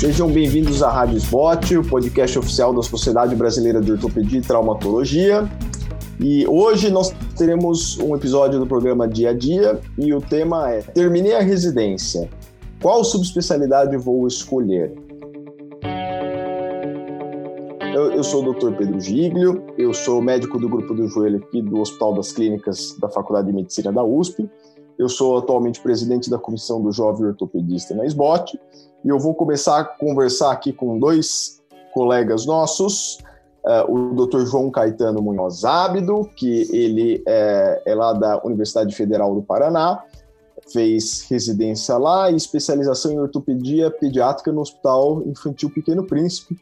Sejam bem-vindos à Rádio Spot, o podcast oficial da Sociedade Brasileira de Ortopedia e Traumatologia. E hoje nós teremos um episódio do programa Dia a Dia e o tema é Terminei a residência. Qual subespecialidade vou escolher? Eu, eu, sou o Dr. Pedro Giglio, eu sou médico do grupo do joelho aqui do Hospital das Clínicas da Faculdade de Medicina da USP. Eu sou atualmente presidente da comissão do Jovem Ortopedista na SBOT e eu vou começar a conversar aqui com dois colegas nossos, uh, o Dr. João Caetano Munhoz Ábido, que ele é, é lá da Universidade Federal do Paraná, fez residência lá e especialização em ortopedia pediátrica no Hospital Infantil Pequeno Príncipe.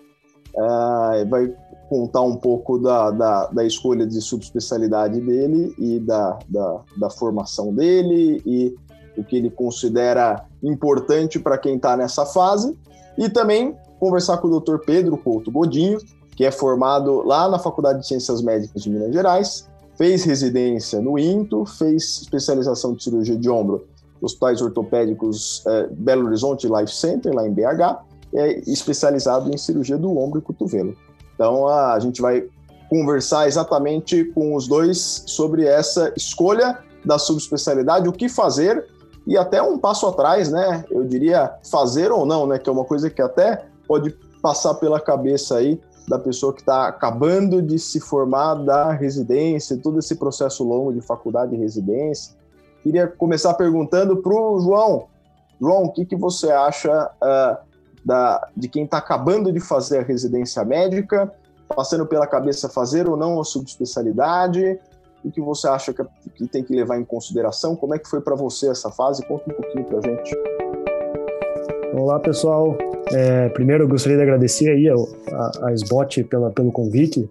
Uh, vai contar um pouco da, da, da, escolha de subespecialidade dele e da, da, da formação dele e o que ele considera importante para quem está nessa fase, e também conversar com o Dr. Pedro Couto Godinho, que é formado lá na Faculdade de Ciências Médicas de Minas Gerais, fez residência no INTO, fez especialização de cirurgia de ombro nos Hospitais Ortopédicos eh, Belo Horizonte Life Center, lá em BH, é especializado em cirurgia do ombro e cotovelo. Então, a gente vai conversar exatamente com os dois sobre essa escolha da subespecialidade, o que fazer e até um passo atrás, né? Eu diria fazer ou não, né? Que é uma coisa que até pode passar pela cabeça aí da pessoa que está acabando de se formar da residência, todo esse processo longo de faculdade e residência. Queria começar perguntando para o João. João, o que, que você acha uh, da, de quem está acabando de fazer a residência médica, passando pela cabeça fazer ou não a subespecialidade? O que você acha que, que tem que levar em consideração? Como é que foi para você essa fase? Conta um pouquinho para a gente. Olá, pessoal. É, primeiro, eu gostaria de agradecer aí a, a SBOT pela, pelo convite,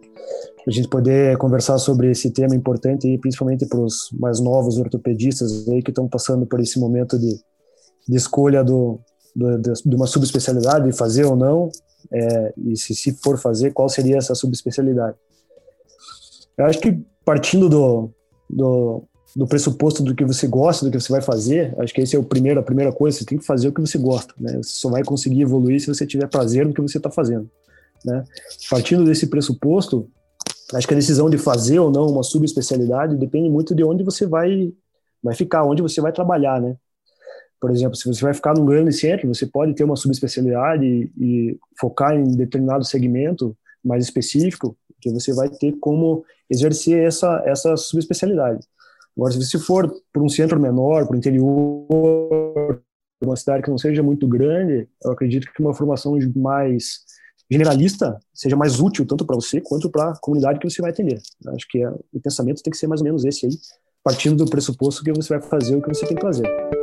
a gente poder conversar sobre esse tema importante, e principalmente para os mais novos ortopedistas aí que estão passando por esse momento de, de escolha do, de uma subespecialidade, fazer ou não, é, e se, se for fazer, qual seria essa subespecialidade. Eu acho que partindo do, do, do, pressuposto do que você gosta, do que você vai fazer, acho que esse é o primeiro, a primeira coisa, você tem que fazer o que você gosta, né? Você só vai conseguir evoluir se você tiver prazer no que você está fazendo, né? Partindo desse pressuposto, acho que a decisão de fazer ou não uma subespecialidade depende muito de onde você vai, vai ficar, onde você vai trabalhar, né? Por exemplo, se você vai ficar num grande centro, você pode ter uma subespecialidade e, e focar em determinado segmento mais específico, que você vai ter como exercer essa, essa subespecialidade. Agora, se você for para um centro menor, para o interior, uma cidade que não seja muito grande, eu acredito que uma formação mais generalista seja mais útil tanto para você quanto para a comunidade que você vai atender. Acho que é, o pensamento tem que ser mais ou menos esse aí, partindo do pressuposto que você vai fazer o que você tem que fazer.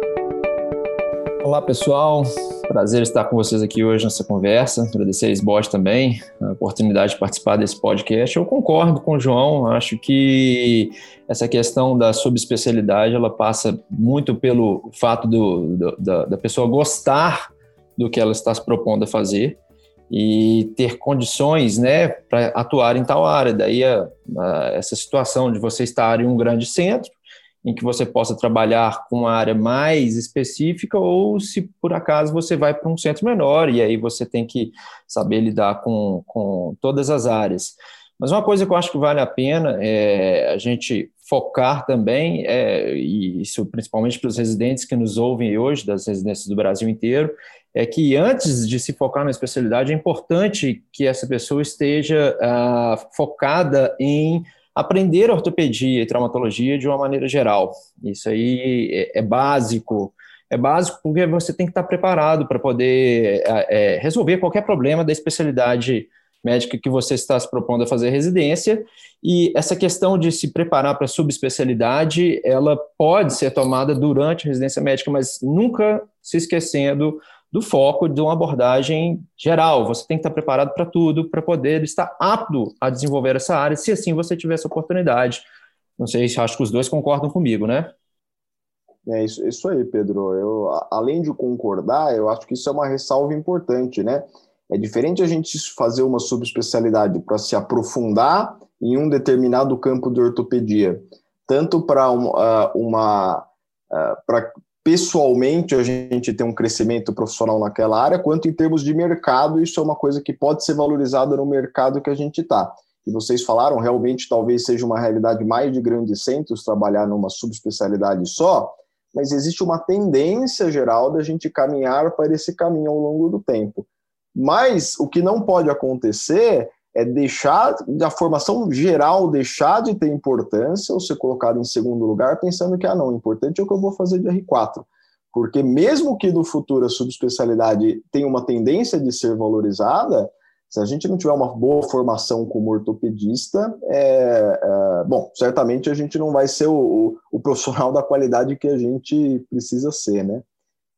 Olá, pessoal. Prazer estar com vocês aqui hoje nessa conversa. Agradecer a SBOT também, a oportunidade de participar desse podcast. Eu concordo com o João, acho que essa questão da subespecialidade ela passa muito pelo fato do, do, da, da pessoa gostar do que ela está se propondo a fazer e ter condições né, para atuar em tal área. Daí a, a, essa situação de você estar em um grande centro em que você possa trabalhar com uma área mais específica ou se por acaso você vai para um centro menor e aí você tem que saber lidar com, com todas as áreas. Mas uma coisa que eu acho que vale a pena é a gente focar também, é, e isso principalmente para os residentes que nos ouvem hoje, das residências do Brasil inteiro, é que antes de se focar na especialidade, é importante que essa pessoa esteja ah, focada em aprender ortopedia e traumatologia de uma maneira geral. Isso aí é, é básico. É básico porque você tem que estar preparado para poder é, é, resolver qualquer problema da especialidade médica que você está se propondo a fazer residência. E essa questão de se preparar para subespecialidade, ela pode ser tomada durante a residência médica, mas nunca se esquecendo do foco de uma abordagem geral. Você tem que estar preparado para tudo, para poder estar apto a desenvolver essa área, se assim você tiver essa oportunidade. Não sei se acho que os dois concordam comigo, né? É isso, isso aí, Pedro. Eu, além de concordar, eu acho que isso é uma ressalva importante, né? É diferente a gente fazer uma subespecialidade para se aprofundar em um determinado campo de ortopedia, tanto para uma, uma uh, para pessoalmente a gente tem um crescimento profissional naquela área, quanto em termos de mercado, isso é uma coisa que pode ser valorizada no mercado que a gente está. E vocês falaram, realmente talvez seja uma realidade mais de grandes centros trabalhar numa subespecialidade só, mas existe uma tendência geral da gente caminhar para esse caminho ao longo do tempo. Mas o que não pode acontecer é deixar a formação geral deixar de ter importância ou ser colocado em segundo lugar, pensando que ah, não, o importante é o que eu vou fazer de R4. Porque mesmo que no futuro a subespecialidade tenha uma tendência de ser valorizada, se a gente não tiver uma boa formação como ortopedista, é, é, bom, certamente a gente não vai ser o, o, o profissional da qualidade que a gente precisa ser, né?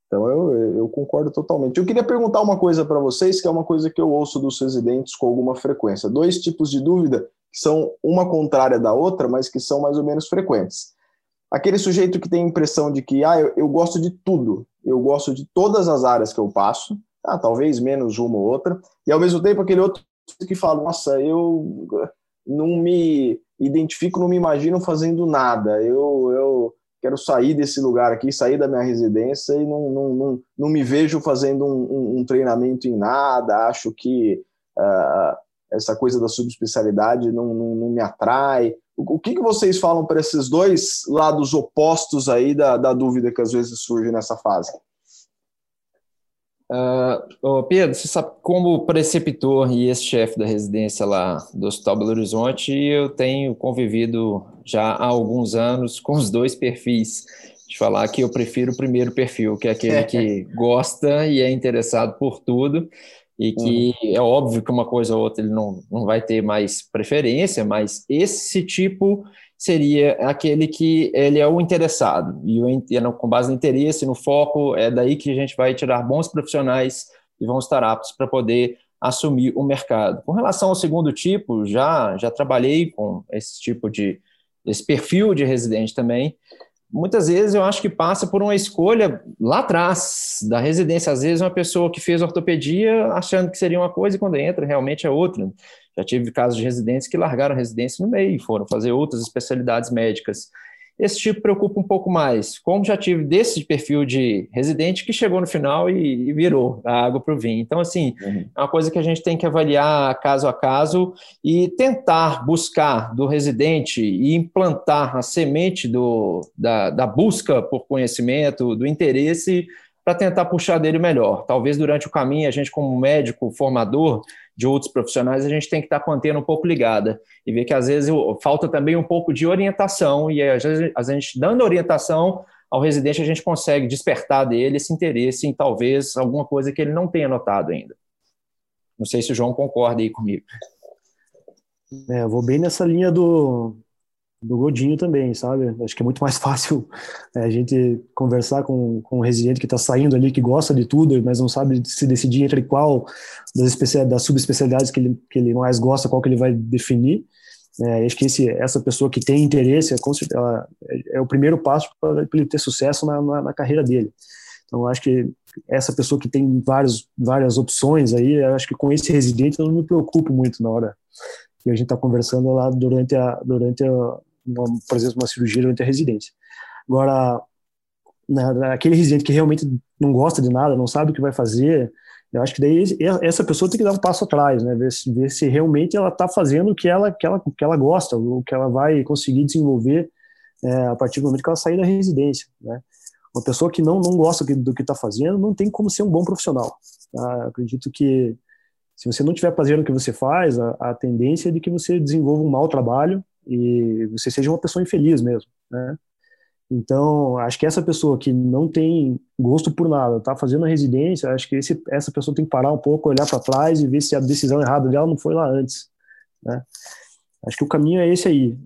Então eu, eu concordo totalmente. Eu queria perguntar uma coisa para vocês, que é uma coisa que eu ouço dos residentes com alguma frequência. Dois tipos de dúvida que são uma contrária da outra, mas que são mais ou menos frequentes. Aquele sujeito que tem a impressão de que ah, eu, eu gosto de tudo, eu gosto de todas as áreas que eu passo, ah, talvez menos uma ou outra, e ao mesmo tempo aquele outro que fala, nossa, eu não me identifico, não me imagino fazendo nada, eu, eu quero sair desse lugar aqui, sair da minha residência e não, não, não, não me vejo fazendo um, um, um treinamento em nada, acho que uh, essa coisa da subespecialidade não, não, não me atrai. O, o que, que vocês falam para esses dois lados opostos aí da, da dúvida que às vezes surge nessa fase? Uh, Pedro, você sabe, como preceptor e ex-chefe da residência lá do Hospital Belo Horizonte, eu tenho convivido já há alguns anos com os dois perfis. De falar que eu prefiro o primeiro perfil, que é aquele que gosta e é interessado por tudo, e que uhum. é óbvio que uma coisa ou outra ele não, não vai ter mais preferência, mas esse tipo seria aquele que ele é o interessado, e o, com base no interesse, no foco, é daí que a gente vai tirar bons profissionais e vão estar aptos para poder assumir o mercado. Com relação ao segundo tipo, já, já trabalhei com esse tipo de, esse perfil de residente também, muitas vezes eu acho que passa por uma escolha lá atrás da residência. Às vezes, uma pessoa que fez ortopedia achando que seria uma coisa e quando entra realmente é outra. Já tive casos de residentes que largaram a residência no meio e foram fazer outras especialidades médicas. Esse tipo preocupa um pouco mais. Como já tive desse perfil de residente que chegou no final e, e virou a água para o vinho. Então, assim, uhum. é uma coisa que a gente tem que avaliar caso a caso e tentar buscar do residente e implantar a semente do, da, da busca por conhecimento, do interesse, para tentar puxar dele melhor. Talvez durante o caminho, a gente, como médico formador, de outros profissionais, a gente tem que estar com a antena um pouco ligada e ver que às vezes falta também um pouco de orientação e às vezes a gente dando orientação ao residente a gente consegue despertar dele esse interesse em talvez alguma coisa que ele não tenha notado ainda. Não sei se o João concorda aí comigo. É, eu vou bem nessa linha do, do Godinho também, sabe? Acho que é muito mais fácil é, a gente conversar com, com um residente que está saindo ali, que gosta de tudo, mas não sabe se decidir entre qual das, das subespecialidades que ele, que ele mais gosta, qual que ele vai definir. É, acho que esse, essa pessoa que tem interesse é, é, é o primeiro passo para ele ter sucesso na, na, na, carreira dele. Então, acho que essa pessoa que tem vários, várias opções aí, acho que com esse residente eu não me preocupo muito na hora que a gente está conversando lá durante a, durante a, uma, por exemplo, uma cirurgia durante a residência. Agora, na, aquele residente que realmente não gosta de nada, não sabe o que vai fazer, eu acho que daí essa pessoa tem que dar um passo atrás, né? Ver se, ver se realmente ela está fazendo o que ela, que, ela, que ela gosta, o que ela vai conseguir desenvolver é, a partir do momento que ela sair da residência, né? Uma pessoa que não, não gosta do que está fazendo não tem como ser um bom profissional. Tá? Acredito que se você não estiver fazendo o que você faz, a, a tendência é de que você desenvolva um mau trabalho e você seja uma pessoa infeliz mesmo, né? Então, acho que essa pessoa que não tem gosto por nada, está fazendo a residência, acho que esse, essa pessoa tem que parar um pouco, olhar para trás e ver se a decisão errada dela não foi lá antes, né? Acho que o caminho é esse aí.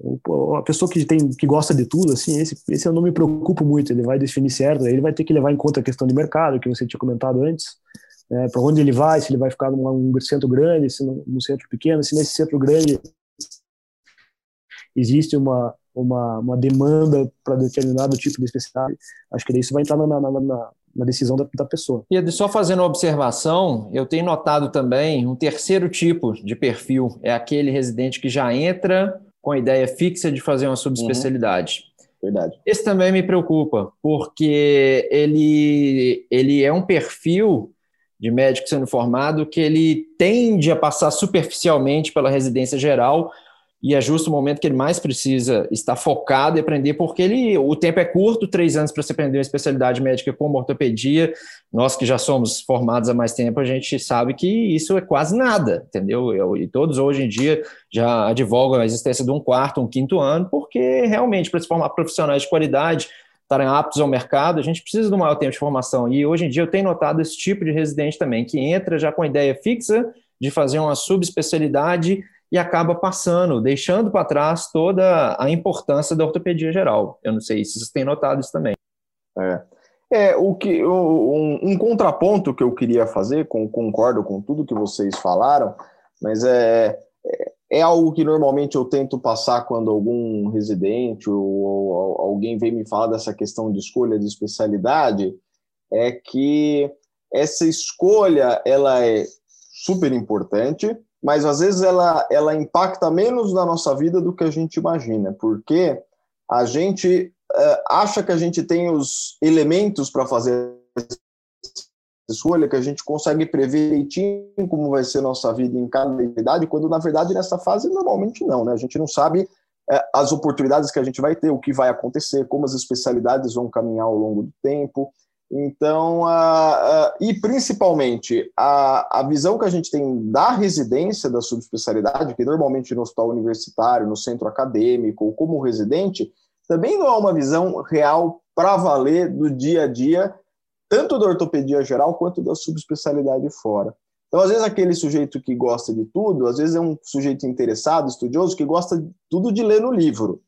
A pessoa que tem que gosta de tudo, assim, esse, esse eu não me preocupo muito. Ele vai definir certo, ele vai ter que levar em conta a questão de mercado que você tinha comentado antes, né? para onde ele vai, se ele vai ficar num, num centro grande, se num, num centro pequeno, se nesse centro grande existe uma, uma, uma demanda para determinado tipo de especialidade, acho que isso vai entrar na, na, na, na decisão da, da pessoa. E só fazendo uma observação, eu tenho notado também um terceiro tipo de perfil, é aquele residente que já entra com a ideia fixa de fazer uma subespecialidade. Uhum. verdade. Esse também me preocupa, porque ele, ele é um perfil de médico sendo formado que ele tende a passar superficialmente pela residência geral e é justo o momento que ele mais precisa estar focado e aprender, porque ele, o tempo é curto, três anos para você aprender uma especialidade médica como ortopedia. Nós que já somos formados há mais tempo, a gente sabe que isso é quase nada, entendeu? Eu, e todos hoje em dia já advogam a existência de um quarto, um quinto ano, porque realmente para se formar profissionais de qualidade, estarem aptos ao mercado, a gente precisa de um maior tempo de formação. E hoje em dia eu tenho notado esse tipo de residente também, que entra já com a ideia fixa de fazer uma subespecialidade e acaba passando, deixando para trás toda a importância da ortopedia geral. Eu não sei se vocês têm notado isso também. É, é o que um, um contraponto que eu queria fazer, com, concordo com tudo que vocês falaram, mas é, é, é algo que normalmente eu tento passar quando algum residente ou, ou alguém vem me falar dessa questão de escolha de especialidade, é que essa escolha ela é super importante, mas às vezes ela, ela impacta menos na nossa vida do que a gente imagina, porque a gente uh, acha que a gente tem os elementos para fazer escolha, que a gente consegue prever direitinho como vai ser nossa vida em cada idade, quando na verdade nessa fase normalmente não, né? A gente não sabe uh, as oportunidades que a gente vai ter, o que vai acontecer, como as especialidades vão caminhar ao longo do tempo. Então, a, e principalmente a, a visão que a gente tem da residência da subespecialidade, que normalmente no hospital universitário, no centro acadêmico ou como residente, também não é uma visão real para valer do dia a dia, tanto da ortopedia geral quanto da subespecialidade fora. Então, às vezes, aquele sujeito que gosta de tudo, às vezes é um sujeito interessado, estudioso, que gosta tudo de ler no livro,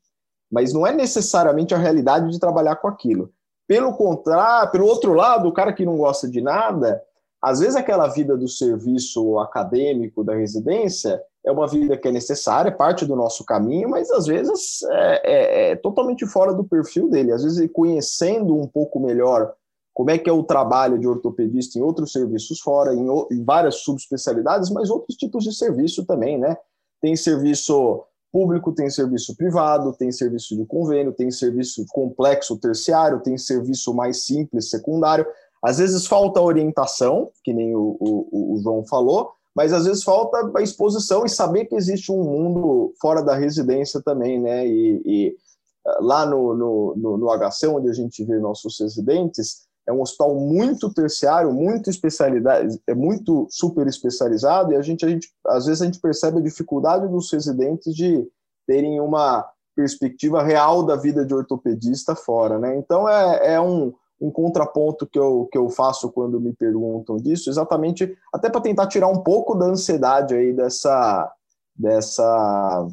mas não é necessariamente a realidade de trabalhar com aquilo. Pelo contrário, pelo outro lado, o cara que não gosta de nada, às vezes aquela vida do serviço acadêmico da residência é uma vida que é necessária, é parte do nosso caminho, mas às vezes é, é, é totalmente fora do perfil dele. Às vezes, conhecendo um pouco melhor como é que é o trabalho de ortopedista em outros serviços fora, em, em várias subespecialidades, mas outros tipos de serviço também, né? Tem serviço público, tem serviço privado, tem serviço de convênio, tem serviço complexo terciário, tem serviço mais simples secundário. Às vezes falta orientação, que nem o, o, o João falou, mas às vezes falta a exposição e saber que existe um mundo fora da residência também, né? E, e ah, lá no, no, no, no HC, onde a gente vê nossos residentes, é um hospital muito terciário, muito especialidade, é muito super especializado e a gente, a gente às vezes a gente percebe a dificuldade dos residentes de terem uma perspectiva real da vida de ortopedista fora, né? Então é, é um, um contraponto que eu, que eu faço quando me perguntam disso, exatamente até para tentar tirar um pouco da ansiedade aí dessa dessa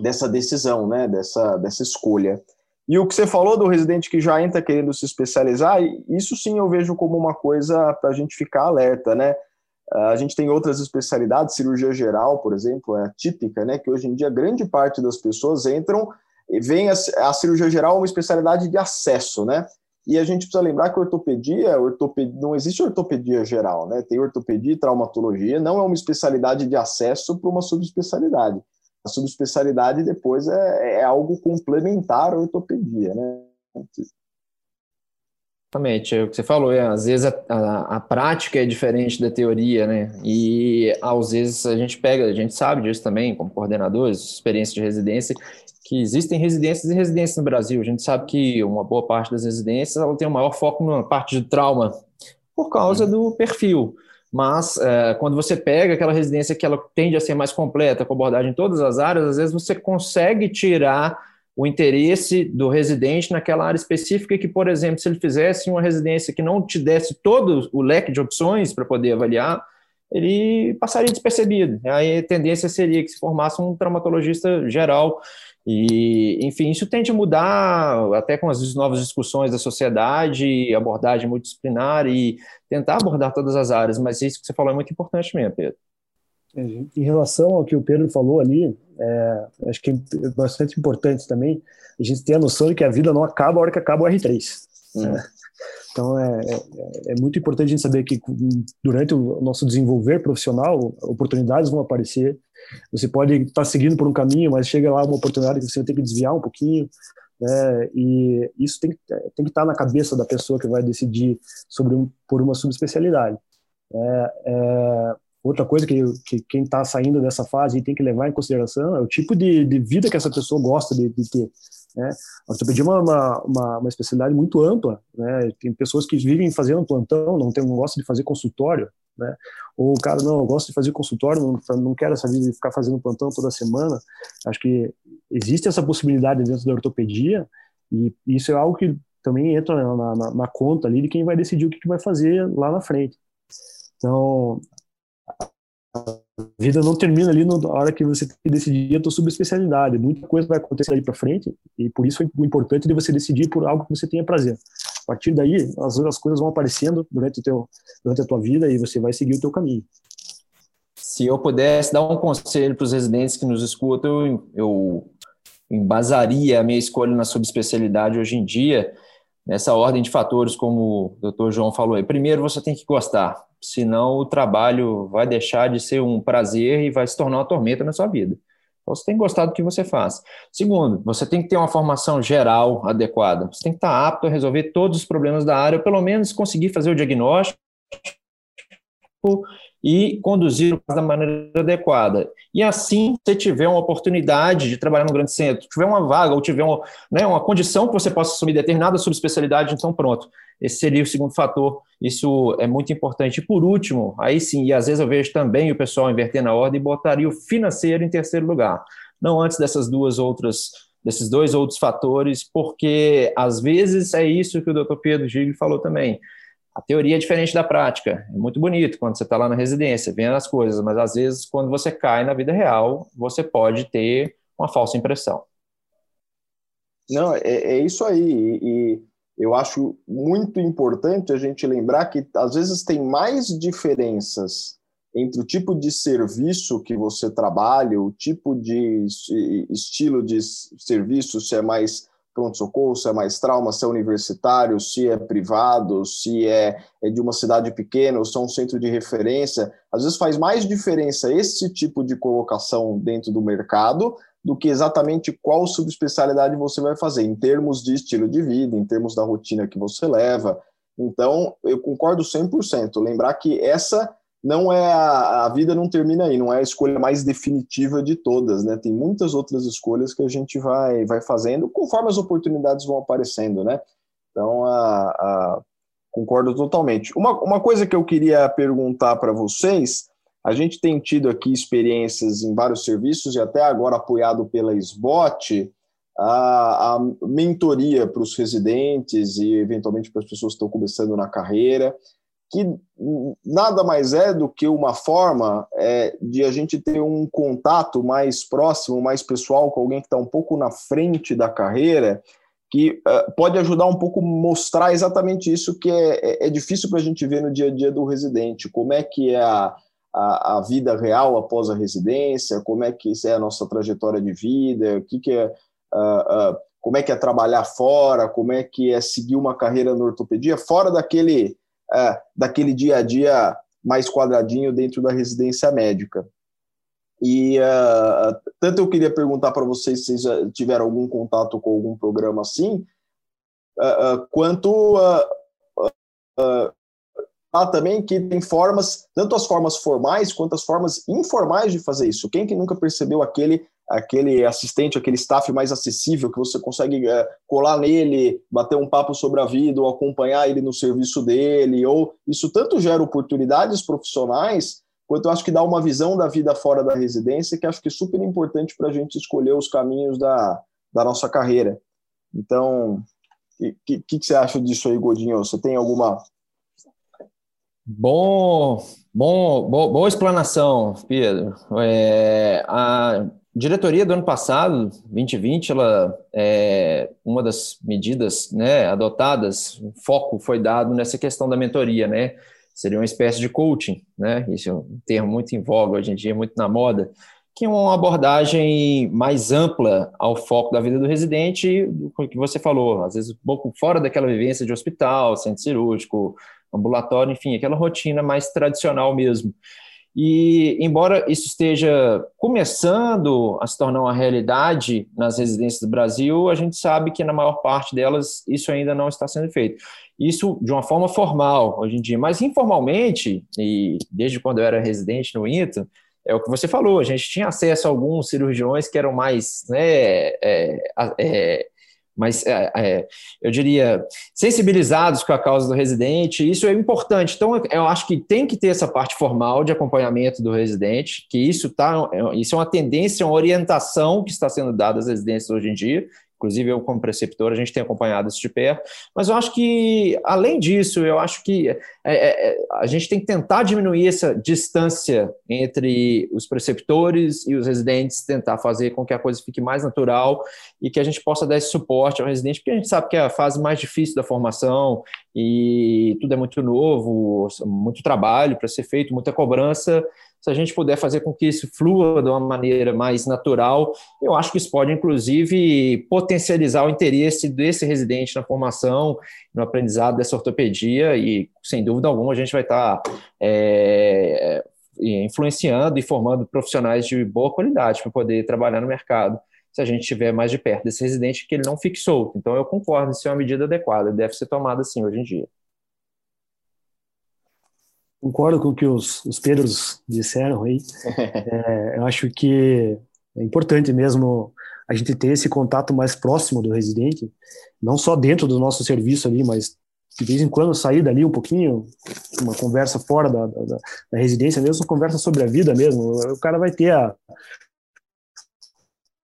dessa decisão, né? Dessa dessa escolha. E o que você falou do residente que já entra querendo se especializar, isso sim eu vejo como uma coisa para a gente ficar alerta, né? A gente tem outras especialidades, cirurgia geral, por exemplo, é típica, né? Que hoje em dia grande parte das pessoas entram e vem a, a cirurgia geral uma especialidade de acesso, né? E a gente precisa lembrar que ortopedia, ortopedia, não existe ortopedia geral, né? Tem ortopedia e traumatologia, não é uma especialidade de acesso para uma subespecialidade a subespecialidade depois é, é algo complementar à ortopedia, né? Exatamente, é o que você falou, é, às vezes a, a, a, prática é diferente da teoria, né? E às vezes a gente pega, a gente sabe disso também, como coordenadores, experiência de residência, que existem residências e residências no Brasil. A gente sabe que uma boa parte das residências ela tem um maior foco na parte de trauma por causa do perfil. Mas é, quando você pega aquela residência que ela tende a ser mais completa, com abordagem em todas as áreas, às vezes você consegue tirar o interesse do residente naquela área específica que, por exemplo, se ele fizesse uma residência que não te desse todo o leque de opções para poder avaliar, ele passaria despercebido. Aí a tendência seria que se formasse um traumatologista geral e, enfim, isso tende a mudar até com as novas discussões da sociedade, abordagem multidisciplinar e tentar abordar todas as áreas, mas isso que você falou é muito importante mesmo, Pedro. Em relação ao que o Pedro falou ali, é, acho que é bastante importante também a gente ter a noção de que a vida não acaba a hora que acaba o R3. Uhum. Né? Então é, é, é, muito importante a gente saber que durante o nosso desenvolver profissional, oportunidades vão aparecer. Você pode estar seguindo por um caminho, mas chega lá uma oportunidade que você ter que desviar um pouquinho. né? E isso tem, tem que estar na cabeça da pessoa que vai decidir sobre um, por uma subespecialidade. É, é, outra coisa que, que quem está saindo dessa fase tem que levar em consideração é o tipo de, de vida que essa pessoa gosta de, de ter. Né? A ortopedia é uma, uma, uma, especialidade muito ampla. Né? Tem pessoas que vivem fazendo plantão, não, tem, não gostam de fazer consultório. Né? Ou o cara, não, eu gosto de fazer consultório, não, não quero essa vida de ficar fazendo plantão toda semana. Acho que existe essa possibilidade dentro da ortopedia e isso é algo que também entra na, na, na conta ali de quem vai decidir o que, que vai fazer lá na frente. Então, a vida não termina ali na hora que você tem que decidir a tua subespecialidade. Muita coisa vai acontecer aí para frente e por isso é importante de você decidir por algo que você tenha prazer. A partir daí, as outras coisas vão aparecendo durante, o teu, durante a tua vida e você vai seguir o teu caminho. Se eu pudesse dar um conselho para os residentes que nos escutam, eu, embasaria a minha escolha na subespecialidade hoje em dia nessa ordem de fatores, como o Dr. João falou. Primeiro, você tem que gostar, senão o trabalho vai deixar de ser um prazer e vai se tornar uma tormenta na sua vida. Então, você tem que gostar do que você faz. Segundo, você tem que ter uma formação geral adequada. Você tem que estar apto a resolver todos os problemas da área, ou pelo menos conseguir fazer o diagnóstico e conduzir da maneira adequada. E assim, se tiver uma oportunidade de trabalhar no grande centro, tiver uma vaga ou tiver uma, né, uma condição que você possa assumir determinada subespecialidade, então pronto. Esse seria o segundo fator. Isso é muito importante. E por último, aí sim, e às vezes eu vejo também o pessoal inverter na ordem e botaria o financeiro em terceiro lugar. Não antes dessas duas outras desses dois outros fatores, porque às vezes é isso que o Dr. Pedro Gigli falou também a teoria é diferente da prática. É muito bonito quando você está lá na residência, vendo as coisas, mas às vezes, quando você cai na vida real, você pode ter uma falsa impressão. Não, é, é isso aí. E eu acho muito importante a gente lembrar que às vezes tem mais diferenças entre o tipo de serviço que você trabalha, o tipo de estilo de serviço, se é mais pronto-socorro, se é mais trauma, se é universitário, se é privado, se é, é de uma cidade pequena ou se é um centro de referência. Às vezes faz mais diferença esse tipo de colocação dentro do mercado do que exatamente qual subespecialidade você vai fazer, em termos de estilo de vida, em termos da rotina que você leva. Então, eu concordo 100%. Lembrar que essa não é a, a, vida não termina aí, não é a escolha mais definitiva de todas, né? Tem muitas outras escolhas que a gente vai, vai fazendo conforme as oportunidades vão aparecendo, né? Então, a, a, concordo totalmente. Uma, uma coisa que eu queria perguntar para vocês, a gente tem tido aqui experiências em vários serviços e até agora apoiado pela SBOT, a, a mentoria para os residentes e eventualmente para as pessoas que estão começando na carreira que nada mais é do que uma forma é, de a gente ter um contato mais próximo, mais pessoal com alguém que está um pouco na frente da carreira, que uh, pode ajudar um pouco mostrar exatamente isso que é, é, é difícil para a gente ver no dia a dia do residente, como é que é a, a, a, vida real após a residência, como é que é a nossa trajetória de vida, o que, que é, uh, uh, como é que é trabalhar fora, como é que é seguir uma carreira na ortopedia, fora daquele é, daquele dia a dia mais quadradinho dentro da residência médica. E uh, tanto eu queria perguntar para vocês se vocês já tiveram algum contato com algum programa assim, uh, uh, quanto há também que tem formas, tanto as formas formais quanto as formas informais de fazer isso. Quem que nunca percebeu aquele aquele assistente, aquele staff mais acessível que você consegue é, colar nele, bater um papo sobre a vida ou acompanhar ele no serviço dele, ou isso tanto gera oportunidades profissionais, quanto eu acho que dá uma visão da vida fora da residência que acho que é super importante para a gente escolher os caminhos da, da nossa carreira. Então, o que, que, que, você acha disso aí, Godinho? Você tem alguma Bom, bom, boa explanação, Pedro. É, a diretoria do ano passado, 2020, ela é uma das medidas, né, adotadas, foco foi dado nessa questão da mentoria, né? Seria uma espécie de coaching, né? Isso é um termo muito em voga hoje em dia, muito na moda, que é uma abordagem mais ampla ao foco da vida do residente, do que você falou, às vezes um pouco fora daquela vivência de hospital, centro cirúrgico, ambulatório, enfim, aquela rotina mais tradicional mesmo. E, embora isso esteja começando a se tornar uma realidade nas residências do Brasil, a gente sabe que na maior parte delas isso ainda não está sendo feito. Isso de uma forma formal hoje em dia, mas informalmente, e desde quando eu era residente no INTA, é o que você falou, a gente tinha acesso a alguns cirurgiões que eram mais né, é, é, mas é, é, eu diria sensibilizados com a causa do residente, isso é importante. Então, eu acho que tem que ter essa parte formal de acompanhamento do residente, que isso tá, é, isso é uma tendência, uma orientação que está sendo dada às residências hoje em dia, Inclusive, eu, como preceptor, a gente tem acompanhado isso de perto. Mas eu acho que, além disso, eu acho que é, é, é, a gente tem que tentar diminuir essa distância entre os preceptores e os residentes, tentar fazer com que a coisa fique mais natural e que a gente possa dar esse suporte ao residente, porque a gente sabe que é a fase mais difícil da formação e tudo é muito novo, muito trabalho para ser feito, muita cobrança se a gente puder fazer com que isso flua de uma maneira mais natural, eu acho que isso pode, inclusive, potencializar o interesse desse residente na formação, no aprendizado dessa ortopedia, e, sem dúvida alguma, a gente vai estar é, influenciando e formando profissionais de boa qualidade para poder trabalhar no mercado se a gente estiver mais de perto desse residente, que ele não fique solto. Então, eu concordo, isso é uma medida adequada, deve ser tomada assim hoje em dia. Concordo com o que os, os Pedros disseram aí. É, eu acho que é importante mesmo a gente ter esse contato mais próximo do residente, não só dentro do nosso serviço ali, mas de vez em quando sair dali um pouquinho, uma conversa fora da, da, da residência mesmo, conversa sobre a vida mesmo. O cara vai ter a,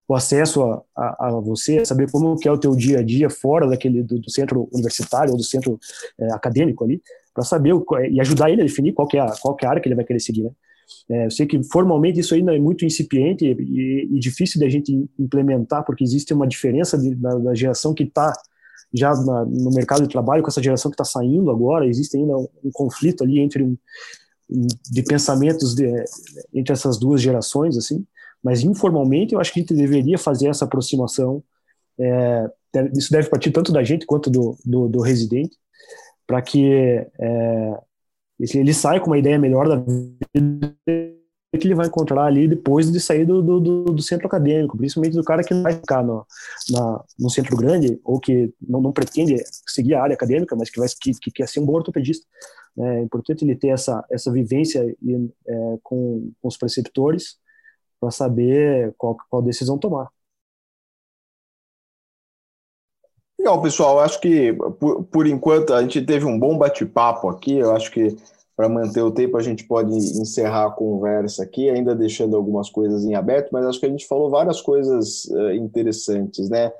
o acesso a, a, a, você, saber como que é o teu dia a dia fora daquele do, do centro universitário ou do centro é, acadêmico ali, para saber o, e ajudar ele a definir qual é a, qual é a área que ele vai querer seguir, né? É, eu sei que formalmente isso ainda é muito incipiente e, e, e difícil da gente implementar, porque existe uma diferença de, da, da, geração que está já na, no mercado de trabalho com essa geração que está saindo agora, existe ainda um, um conflito ali entre um, de pensamentos de, entre essas duas gerações, assim, mas informalmente eu acho que a gente deveria fazer essa aproximação. É, isso deve partir tanto da gente quanto do, do, do residente, para que é, ele saia com uma ideia melhor da vida que ele vai encontrar ali depois de sair do, do, do centro acadêmico, principalmente do cara que não vai ficar no, na, no centro grande ou que não, não pretende seguir a área acadêmica, mas que, vai, que, que quer ser um bom ortopedista. É importante ele ter essa, essa vivência é, com, com os preceptores para saber qual, qual decisão tomar. Legal, pessoal. Acho que por, por enquanto a gente teve um bom bate-papo aqui. Eu acho que para manter o tempo a gente pode encerrar a conversa aqui, ainda deixando algumas coisas em aberto, mas acho que a gente falou várias coisas uh, interessantes, né?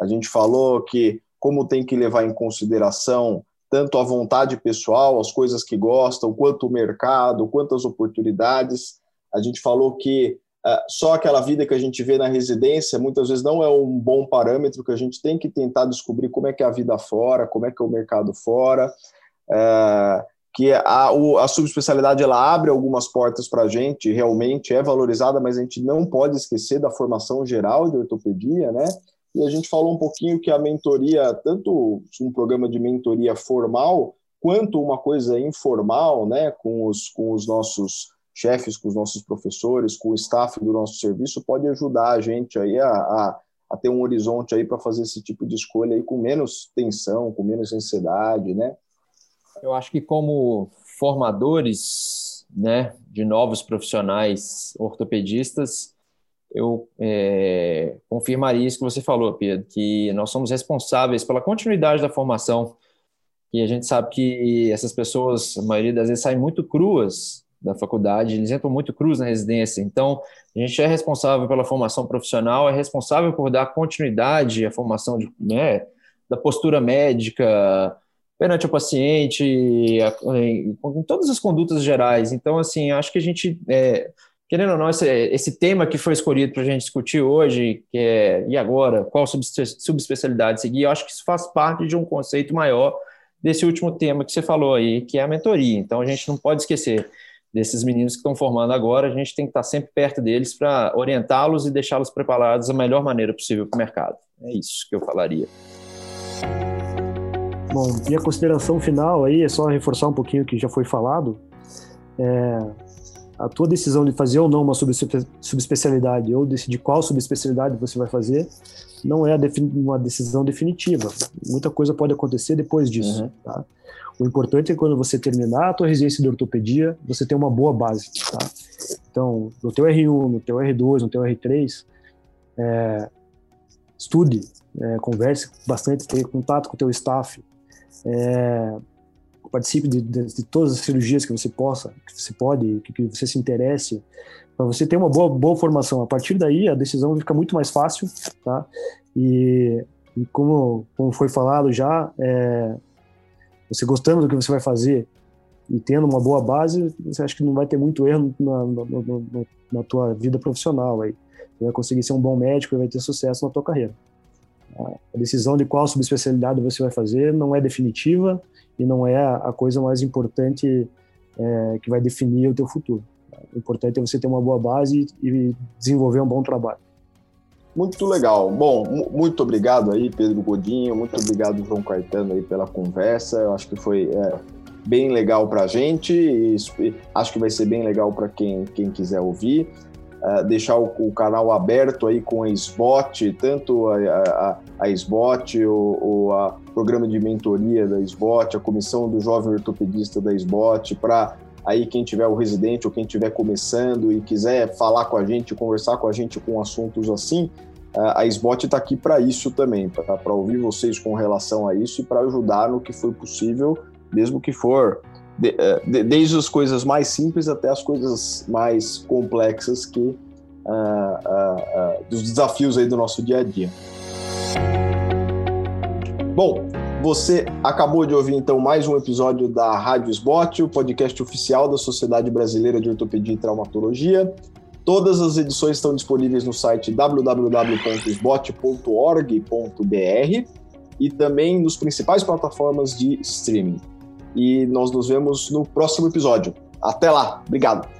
A gente falou que como tem que levar em consideração tanto a vontade pessoal, as coisas que gostam, quanto o mercado, quantas oportunidades. A gente falou que só aquela vida que a gente vê na residência muitas vezes não é um bom parâmetro, que a gente tem que tentar descobrir como é que é a vida fora, como é que é o mercado fora, é, que a, a subespecialidade ela abre algumas portas para a gente, realmente é valorizada, mas a gente não pode esquecer da formação geral de ortopedia, né? E a gente falou um pouquinho que a mentoria, tanto um programa de mentoria formal, quanto uma coisa informal, né, com os, com os nossos chefes, com os nossos professores, com o staff do nosso serviço, pode ajudar a gente aí a, a, a ter um horizonte aí para fazer esse tipo de escolha aí com menos tensão, com menos ansiedade, né? Eu acho que como formadores, né, de novos profissionais ortopedistas, eu é, confirmaria isso que você falou, Pedro, que nós somos responsáveis pela continuidade da formação. E a gente sabe que essas pessoas, a maioria das vezes, saem muito cruas da faculdade, eles entram muito cruz na residência. Então, a gente é responsável pela formação profissional, é responsável por dar continuidade à formação de, né, da postura médica perante o paciente, com todas as condutas gerais. Então, assim, acho que a gente, é, querendo ou não, esse, esse tema que foi escolhido para a gente discutir hoje, que é e agora, qual subespecialidade seguir, eu acho que isso faz parte de um conceito maior desse último tema que você falou aí, que é a mentoria. Então, a gente não pode esquecer desses meninos que estão formando agora, a gente tem que estar sempre perto deles para orientá-los e deixá-los preparados da melhor maneira possível para o mercado. É isso que eu falaria. Bom, e a consideração final aí é só reforçar um pouquinho o que já foi falado. É, a tua decisão de fazer ou não uma subespecialidade ou decidir qual subespecialidade você vai fazer não é uma decisão definitiva. Muita coisa pode acontecer depois disso. Uhum. Tá? O importante é quando você terminar a tua residência de ortopedia, você ter uma boa base. Tá? Então, no teu R1, no teu R2, no teu R3, é, estude, é, converse bastante, tenha contato com o teu staff, é, participe de, de, de, todas as cirurgias que você possa, que você pode, que, que você se interesse, para você ter uma boa, boa formação. A partir daí, a decisão fica muito mais fácil, tá? E, e como, como foi falado já, é, você gostando do que você vai fazer e tendo uma boa base, você acha que não vai ter muito erro na, na, na, na tua vida profissional aí. Você vai conseguir ser um bom médico e vai ter sucesso na tua carreira. A decisão de qual subespecialidade você vai fazer não é definitiva, e não é a coisa mais importante é, que vai definir o teu futuro. O importante é você ter uma boa base e desenvolver um bom trabalho. Muito legal. Bom, muito obrigado aí, Pedro Godinho, muito obrigado, João Caetano, aí pela conversa. Eu acho que foi é, bem legal para a gente e acho que vai ser bem legal para quem, quem quiser ouvir. Uh, deixar o, o, canal aberto aí com a SBOT, tanto a, a, a SBOT, o, o programa de mentoria da SBOT, a comissão do jovem ortopedista da SBOT, para aí quem tiver o residente ou quem estiver começando e quiser falar com a gente, conversar com a gente com assuntos assim, a SBOT está aqui para isso também, para ouvir vocês com relação a isso e para ajudar no que for possível, mesmo que for de, eh, de, desde as coisas mais simples até as coisas mais complexas que uh, uh, uh, dos desafios aí do nosso dia a dia. Bom, você acabou de ouvir então mais um episódio da Rádio Sbot, o podcast oficial da Sociedade Brasileira de Ortopedia e Traumatologia. Todas as edições estão disponíveis no site www.sbot.org.br e também nos principais plataformas de streaming e nós nos vemos no próximo episódio. Até lá, obrigado!